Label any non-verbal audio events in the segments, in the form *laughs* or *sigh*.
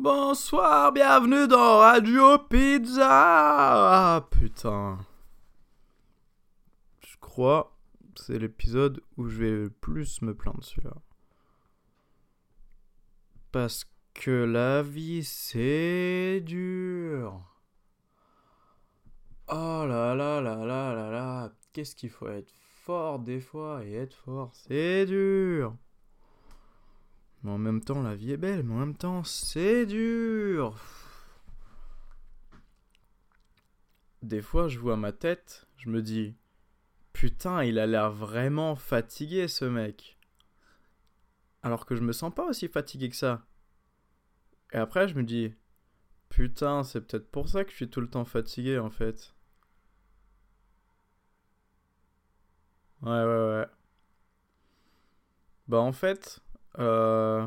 Bonsoir, bienvenue dans Radio Pizza. Ah putain. Je crois que c'est l'épisode où je vais le plus me plaindre celui-là. Parce que la vie c'est dur. Oh là là là là là là. Qu'est-ce qu'il faut être fort des fois et être fort c'est dur. Mais en même temps, la vie est belle, mais en même temps, c'est dur. Des fois, je vois ma tête, je me dis, putain, il a l'air vraiment fatigué, ce mec. Alors que je me sens pas aussi fatigué que ça. Et après, je me dis, putain, c'est peut-être pour ça que je suis tout le temps fatigué, en fait. Ouais, ouais, ouais. Bah, en fait, euh,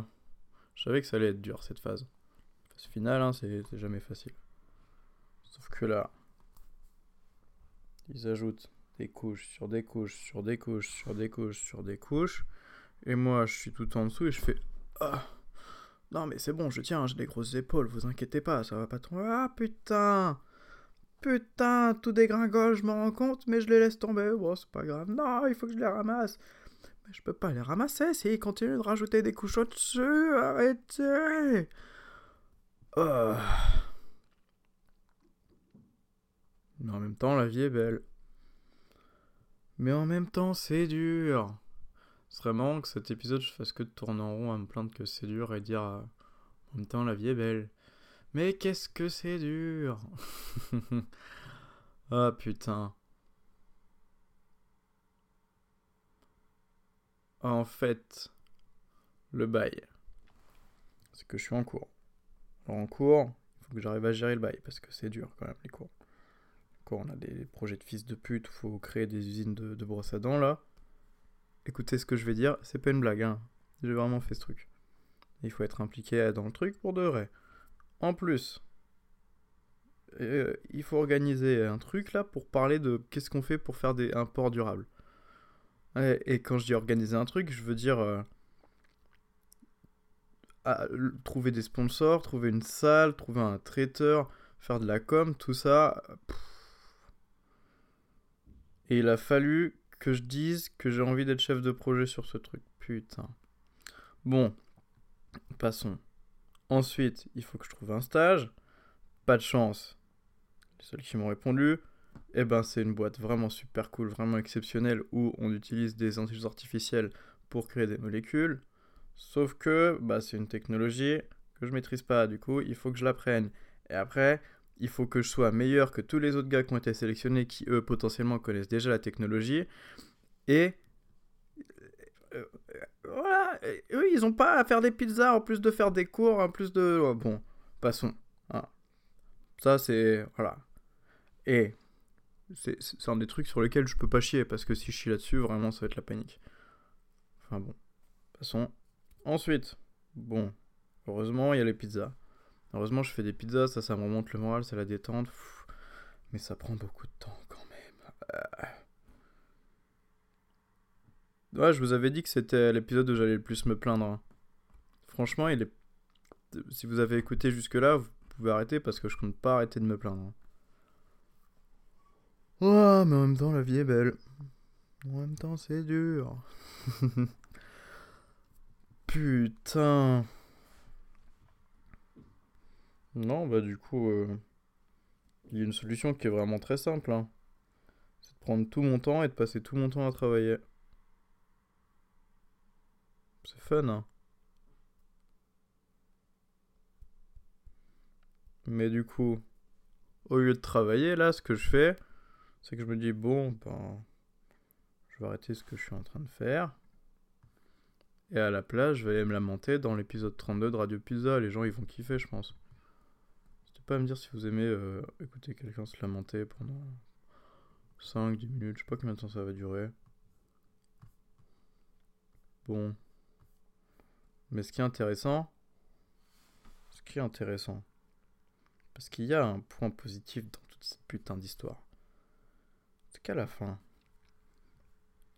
je savais que ça allait être dur cette phase. Phase finale, hein, c'est jamais facile. Sauf que là, ils ajoutent des couches sur des couches sur des couches sur des couches sur des couches. Et moi, je suis tout en dessous et je fais ah, Non, mais c'est bon, je tiens, j'ai des grosses épaules, vous inquiétez pas, ça va pas trop. Ah putain Putain, tout dégringole, je m'en rends compte, mais je les laisse tomber. Bon, c'est pas grave. Non, il faut que je les ramasse. Je peux pas les ramasser s'ils continuent de rajouter des couches au-dessus. Arrêtez oh. Mais en même temps, la vie est belle. Mais en même temps, c'est dur. Ce serait marrant que cet épisode, je fasse que de tourner en rond à me plaindre que c'est dur et dire euh, en même temps, la vie est belle. Mais qu'est-ce que c'est dur *laughs* Ah putain. En fait, le bail, c'est que je suis en cours. Alors en cours, il faut que j'arrive à gérer le bail parce que c'est dur quand même les cours. cours, on a des projets de fils de pute, faut créer des usines de, de brosse à dents là. Écoutez ce que je vais dire, c'est pas une blague, hein. J'ai vraiment fait ce truc. Il faut être impliqué dans le truc pour de vrai. En plus, euh, il faut organiser un truc là pour parler de qu'est-ce qu'on fait pour faire des, un port durable. Et, quand je dis organiser un truc, je veux dire euh, trouver des sponsors, trouver une salle, trouver un traiteur, faire de la com, tout ça. Et il a fallu que je dise que j'ai envie d'être chef de projet sur ce truc. Putain. Bon, passons. Ensuite, il faut que je trouve un stage. Pas de chance. Les seuls qui m'ont répondu, eh ben, c'est une boîte vraiment super cool, vraiment exceptionnelle, où on utilise des intelligences artificielles pour créer des molécules. Sauf que bah, c'est une technologie que je maîtrise pas, du coup, il faut que je l'apprenne. Et après, il faut que je sois meilleur que tous les autres gars qui ont été sélectionnés, qui eux potentiellement connaissent déjà la technologie. Et euh, voilà, eux ils ont pas à faire des pizzas en plus de faire des cours, en plus de. Oh, bon, passons. Hein. Ça c'est. Voilà. Et c'est un des trucs sur lesquels je peux pas chier parce que si je chie là-dessus, vraiment ça va être la panique. Enfin bon, passons. Ensuite, bon, heureusement il y a les pizzas. Heureusement je fais des pizzas, ça ça me remonte le moral, c'est la détente. mais ça prend beaucoup de temps quand même. Ouais, je vous avais dit que c'était l'épisode où j'allais le plus me plaindre. Hein. Franchement, il est. Si vous avez écouté jusque-là, vous pouvez arrêter parce que je compte pas arrêter de me plaindre. Oh, mais en même temps, la vie est belle. En même temps, c'est dur. *laughs* Putain. Non, bah du coup, euh, il y a une solution qui est vraiment très simple. Hein. C'est de prendre tout mon temps et de passer tout mon temps à travailler. C'est fun, hein. Mais du coup, au lieu de travailler, là, ce que je fais, c'est que je me dis, bon, ben, je vais arrêter ce que je suis en train de faire. Et à la place, je vais aller me lamenter dans l'épisode 32 de Radio Pizza. Les gens, ils vont kiffer, je pense. N'hésitez pas à me dire si vous aimez euh, écouter quelqu'un se lamenter pendant 5-10 minutes. Je sais pas combien de temps ça va durer. Bon. Mais ce qui est intéressant, ce qui est intéressant, parce qu'il y a un point positif dans toute cette putain d'histoire qu'à la fin,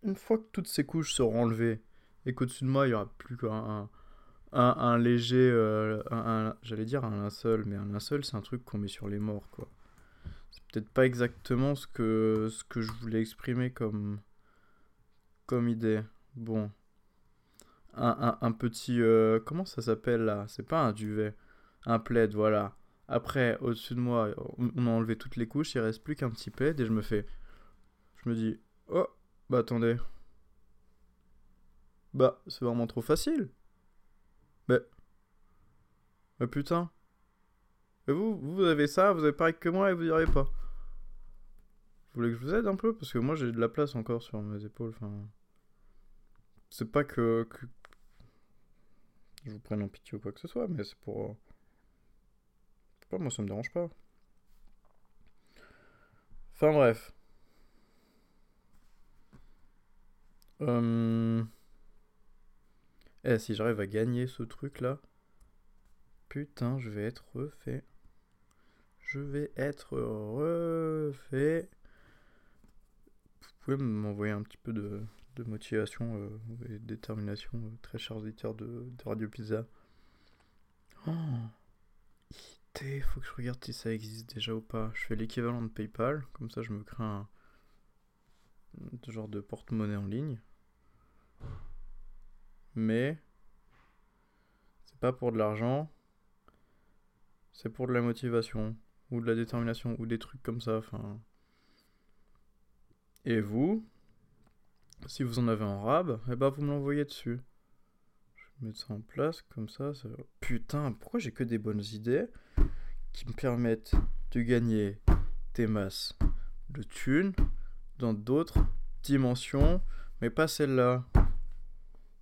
une fois que toutes ces couches seront enlevées et qu'au-dessus de moi il n'y aura plus qu'un un, léger. euh, J'allais dire un linceul, mais un linceul, c'est un truc qu'on met sur les morts, quoi. C'est peut-être pas exactement ce que, ce que je voulais exprimer comme, comme idée. Bon. Un, petit. euh, comment ça s'appelle là? C'est pas un duvet. Un plaid, voilà. Après, au-dessus de moi, on a enlevé toutes les couches, il reste plus qu'un petit plaid et je me fais. Je me dis, oh, bah attendez. Bah, c'est vraiment trop facile. Mais. Mais putain. Et vous, vous avez ça, vous avez pareil que moi et vous y arrivez pas. Vous voulez que je vous aide un peu? Parce que moi j'ai de la place encore sur mes épaules. Enfin. C'est pas que, que. Je vous prenne en pitié ou quoi que ce soit, mais c'est pour. pas, moi ça me dérange pas. Enfin bref. Euh... Eh, si j'arrive à gagner ce truc là. Putain, je vais être refait. Je vais être refait. Vous pouvez m'envoyer un petit peu de, motivation euh, et de détermination, euh, très chers auditeurs de, de Radio Pizza. Oh IT, faut que je regarde si ça existe déjà ou pas. Je fais l'équivalent de PayPal, comme ça je me crée un un genre de porte-monnaie en ligne. Mais c'est pas pour de l'argent, c'est pour de la motivation ou de la détermination ou des trucs comme ça. Enfin. Et vous, si vous en avez en rab, eh ben vous me l'envoyez dessus. Je vais mettre ça en place comme ça. ça... Putain, pourquoi j'ai que des bonnes idées qui me permettent de gagner des masses de thunes dans d'autres dimensions, mais pas celle-là?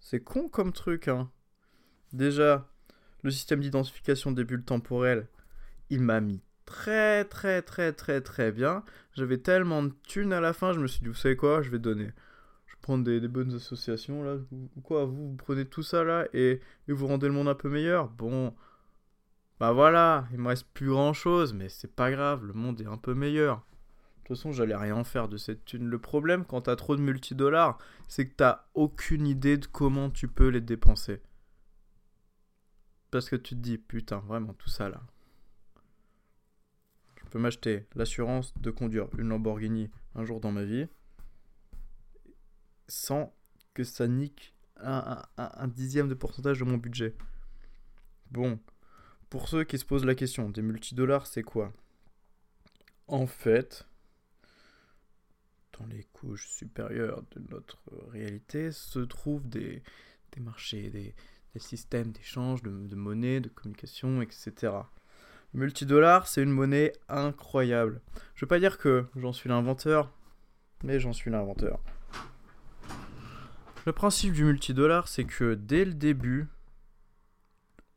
C'est con comme truc, hein. Déjà, le système d'identification des bulles temporelles, il m'a mis très très très très très bien. J'avais tellement de thunes à la fin, je me suis dit, vous savez quoi, je vais donner. Je prendre des, des bonnes associations, là. Ou quoi, vous, prenez tout ça, là, et, vous rendez le monde un peu meilleur. Bon, bah voilà, il me reste plus grand-chose, mais c'est pas grave, le monde est un peu meilleur. De toute façon, j'allais rien faire de cette thune. Le problème, quand t'as trop de multidollars, c'est que t'as aucune idée de comment tu peux les dépenser. Parce que tu te dis, putain, vraiment, tout ça là. Je peux m'acheter l'assurance de conduire une Lamborghini un jour dans ma vie sans que ça nique un, un- un dixième de pourcentage de mon budget. Bon, pour ceux qui se posent la question, des multidollars, c'est quoi? En fait, dans les couches supérieures de notre réalité se trouvent des, marchés, des, systèmes d'échange, de, de monnaie, de communication, etc. Multidollar, c'est une monnaie incroyable. Je veux pas dire que j'en suis l'inventeur, mais j'en suis l'inventeur. Le principe du multidollar, c'est que dès le début,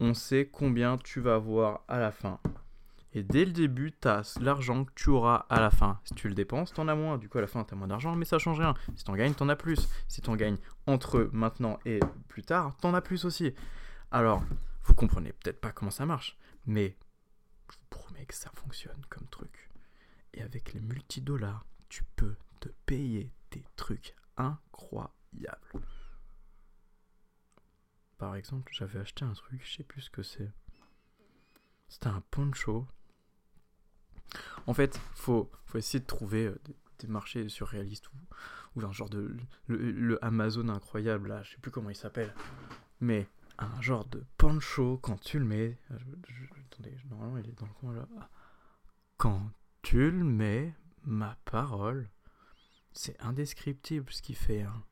on sait combien tu vas avoir à la fin. Et dès le début, tu as l'argent que tu auras à la fin. Si tu le dépenses, t'en as moins. Du coup, à la fin, tu as moins d'argent, mais ça change rien. Si t'en gagnes, t'en as plus. Si t'en gagnes entre maintenant et plus tard, t'en as plus aussi. Alors, vous comprenez peut-être pas comment ça marche, mais je vous promets que ça fonctionne comme truc. Et avec les multidollars, tu peux te payer des trucs incroyables. Par exemple, j'avais acheté un truc, je sais plus ce que c'est. C'était un poncho. En fait, faut, faut essayer de trouver euh, des, marchés surréalistes ou, un genre de. Le, Amazon incroyable, là, je sais plus comment il s'appelle. Mais un genre de poncho, quand tu le mets. euh, attendez, normalement il est dans le coin là. Quand tu le mets, ma parole, c'est indescriptible ce qu'il fait. hein.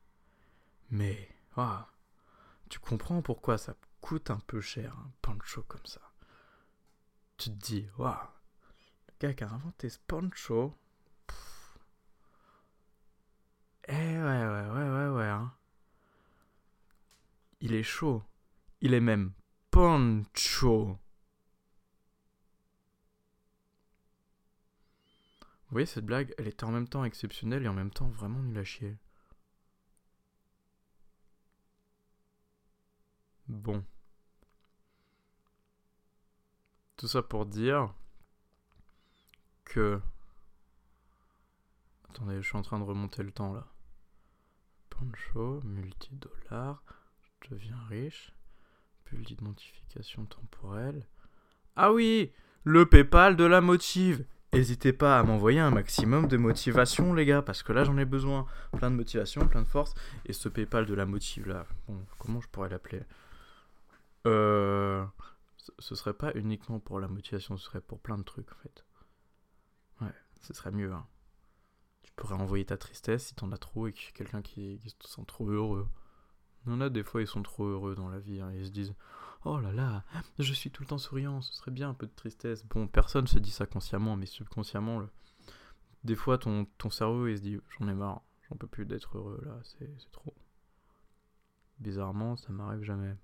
Mais, waouh, tu comprends pourquoi ça coûte un peu cher un poncho comme ça. Tu te dis, waouh, gars qui a inventé ce poncho. Eh ouais, ouais, ouais, ouais, ouais. hein. Il est chaud. Il est même poncho. Vous voyez, cette blague, elle était en même temps exceptionnelle et en même temps vraiment nulle à chier. Bon. Tout ça pour dire Attendez, je suis en train de remonter le temps là. Poncho, multidollar, je deviens riche. bulle d'identification temporelle. Ah oui Le PayPal de la motive N'hésitez pas à m'envoyer un maximum de motivation, les gars, parce que là j'en ai besoin. Plein de motivation, plein de force. Et ce PayPal de la motive là, comment je pourrais l'appeler? Euh. Ce serait pas uniquement pour la motivation, ce serait pour plein de trucs en fait. Ce serait mieux. Hein. Tu pourrais envoyer ta tristesse si t'en as trop et a quelqu'un qui, qui, se sent trop heureux. Il y en a des fois, ils sont trop heureux dans la vie. Hein. Ils se disent Oh là là, je suis tout le temps souriant, ce serait bien un peu de tristesse. Bon, personne se dit ça consciemment, mais subconsciemment, le... des fois, ton, ton cerveau, il se dit J'en ai marre, j'en peux plus d'être heureux là, c'est trop. Bizarrement, ça m'arrive jamais.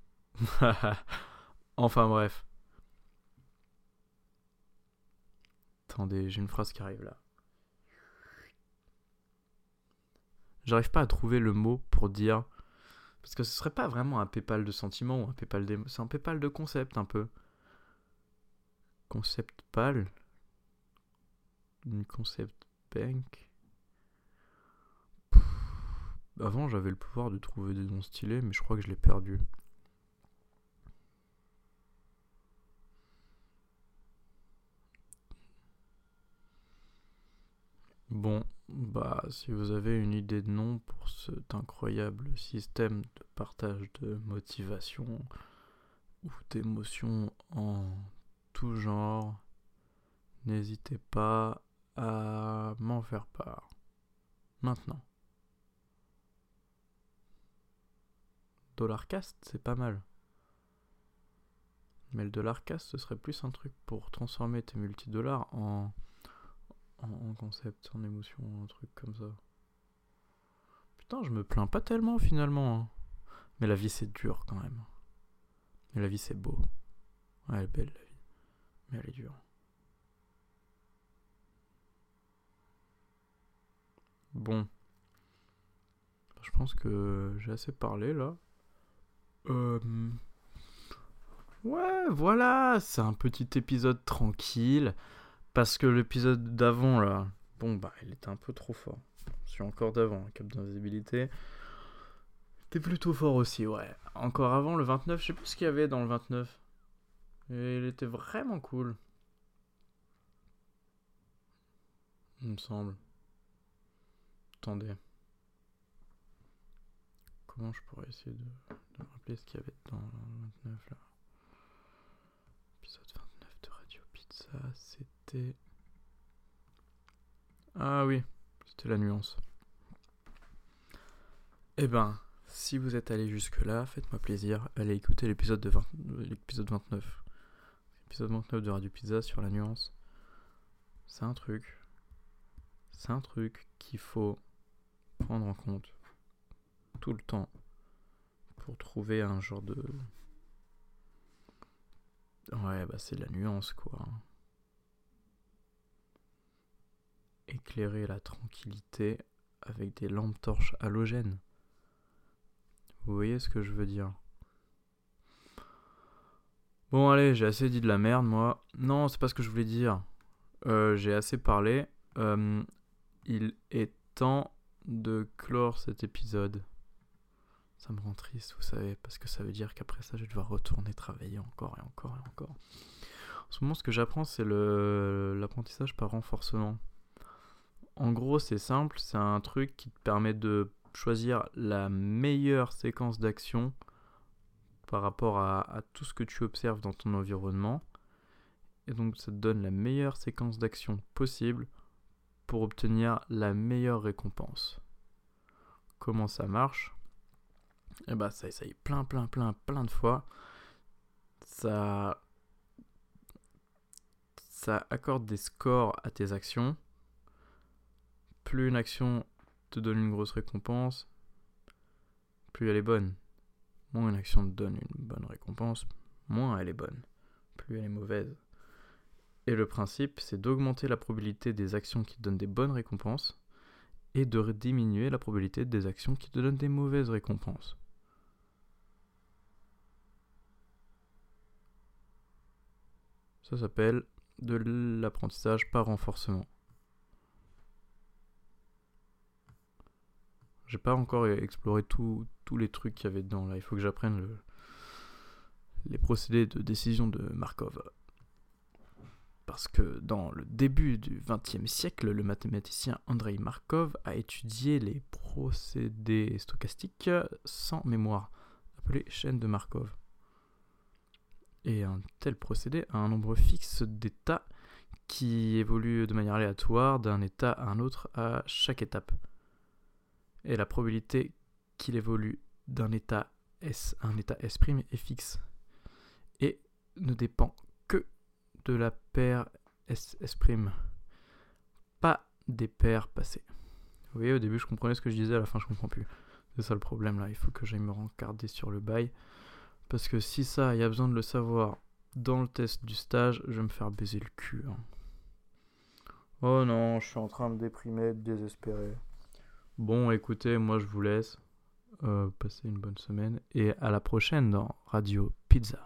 *laughs* enfin bref. Attendez, j'ai une phrase qui arrive là. J'arrive pas à trouver le mot pour dire parce que ce serait pas vraiment un PayPal de sentiments ou un PayPal de... C'est un PayPal de concept un peu. Concept pal. Une concept bank? Avant j'avais le pouvoir de trouver des noms stylés mais je crois que je l'ai perdu. Bon, bah, si vous avez une idée de nom pour cet incroyable système de partage de motivation ou d'émotions en tout genre, n'hésitez pas à m'en faire part. Maintenant. Dollarcast, c'est pas mal. Mais le Dollarcast, ce serait plus un truc pour transformer tes multidollars en en, concept, en émotion, un truc comme ça. Putain, je me plains pas tellement finalement. Hein. Mais la vie c'est dur quand même. Mais la vie c'est beau. Elle est belle la vie. Mais elle est dure. Bon. Je pense que j'ai assez parlé là. Euh... Ouais, voilà, c'est un petit épisode tranquille. Parce que l'épisode d'avant, là, bon, bah, il était un peu trop fort. Je suis encore d'avant, cap d'invisibilité. T'es plutôt fort aussi, ouais. Encore avant, le 29, je sais plus ce qu'il y avait dans le 29. Et il était vraiment cool. Il me semble. Attendez. Comment je pourrais essayer de, me rappeler ce qu'il y avait dans le 29 là? Épisode 29 de Radio Pizza, ah oui, c'était la nuance. Eh ben, si vous êtes allé jusque-là, faites-moi plaisir, allez écouter l'épisode de l'épisode 29. L'épisode 29 de Radio Pizza sur la nuance. C'est un truc. C'est un truc qu'il faut prendre en compte tout le temps pour trouver un genre de. Ouais, bah c'est la nuance quoi. Éclairer la tranquillité avec des lampes torches halogènes. Vous voyez ce que je veux dire? Bon allez, j'ai assez dit de la merde moi. Non, c'est pas ce que je voulais dire. Euh, j'ai assez parlé. Euh, il est temps de clore cet épisode. Ça me rend triste, vous savez, parce que ça veut dire qu'après ça, je vais devoir retourner travailler encore et encore et encore. En ce moment, ce que j'apprends, c'est l'apprentissage par renforcement. En gros, c'est simple, c'est un truc qui te permet de choisir la meilleure séquence d'action par rapport à, tout ce que tu observes dans ton environnement. Et donc ça te donne la meilleure séquence d'action possible pour obtenir la meilleure récompense. Comment ça marche? Eh bah ça essaye plein plein plein plein de fois. Ça ça accorde des scores à tes actions plus une action te donne une grosse récompense, plus elle est bonne. Moins une action te donne une bonne récompense, moins elle est bonne. Plus elle est mauvaise. Et le principe, c'est d'augmenter la probabilité des actions qui te donnent des bonnes récompenses et de diminuer la probabilité des actions qui te donnent des mauvaises récompenses. Ça s'appelle de l'apprentissage par renforcement. J'ai pas encore exploré tous les trucs qu'il y avait dedans là. Il faut que j'apprenne les procédés de décision de Markov. Parce que dans le début du XXe siècle, le mathématicien Andrei Markov a étudié les procédés stochastiques sans mémoire, appelés chaînes de Markov. Et un tel procédé a un nombre fixe d'états qui évolue de manière aléatoire d'un état à un autre à chaque étape. Et la probabilité qu'il évolue d'un état S à un état S' est fixe et ne dépend que de la paire S, S', pas des paires passées. Vous voyez, au début je comprenais ce que je disais, à la fin je comprends plus. C'est ça le problème là, il faut que j'aille me rencarder sur le bail. Parce que si ça, il y a besoin de le savoir dans le test du stage, je vais me faire baiser le cul. Hein. Oh non, je suis en train de déprimer, de désespérer. Bon, écoutez, moi je vous laisse. Euh, passer une bonne semaine et à la prochaine dans Radio Pizza.